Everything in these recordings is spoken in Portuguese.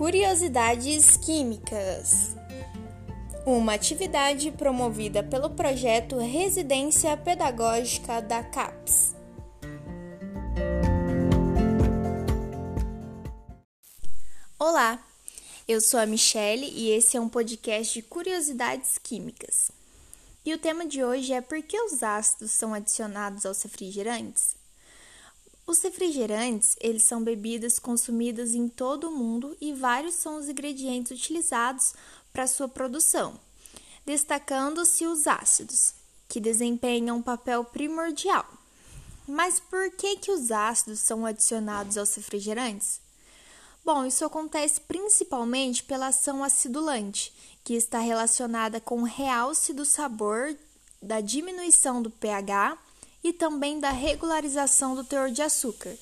Curiosidades Químicas uma atividade promovida pelo projeto Residência Pedagógica da CAPES. Olá, eu sou a Michele e esse é um podcast de curiosidades químicas. E o tema de hoje é por que os ácidos são adicionados aos refrigerantes? Os refrigerantes, eles são bebidas consumidas em todo o mundo e vários são os ingredientes utilizados para sua produção, destacando-se os ácidos, que desempenham um papel primordial. Mas por que que os ácidos são adicionados aos refrigerantes? Bom, isso acontece principalmente pela ação acidulante, que está relacionada com o realce do sabor, da diminuição do pH e também da regularização do teor de açúcar.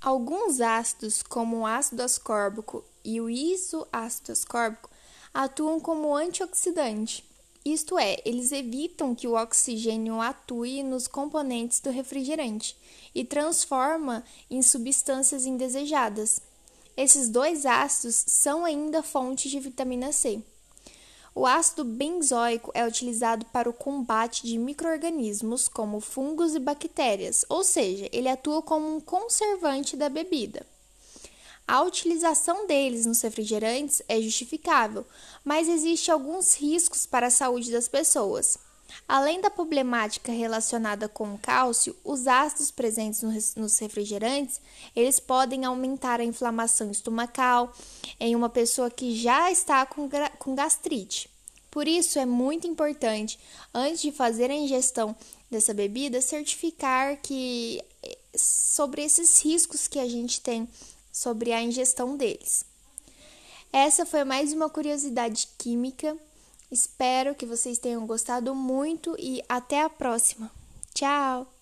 Alguns ácidos, como o ácido ascórbico e o isoácido ascórbico, atuam como antioxidante. Isto é, eles evitam que o oxigênio atue nos componentes do refrigerante e transforma em substâncias indesejadas. Esses dois ácidos são ainda fonte de vitamina C. O ácido benzoico é utilizado para o combate de microrganismos como fungos e bactérias, ou seja, ele atua como um conservante da bebida. A utilização deles nos refrigerantes é justificável, mas existe alguns riscos para a saúde das pessoas. Além da problemática relacionada com o cálcio, os ácidos presentes nos refrigerantes, eles podem aumentar a inflamação estomacal em uma pessoa que já está com gastrite. Por isso é muito importante, antes de fazer a ingestão dessa bebida, certificar que eh, sobre esses riscos que a gente tem sobre a ingestão deles. Essa foi mais uma curiosidade química Espero que vocês tenham gostado muito e até a próxima. Tchau!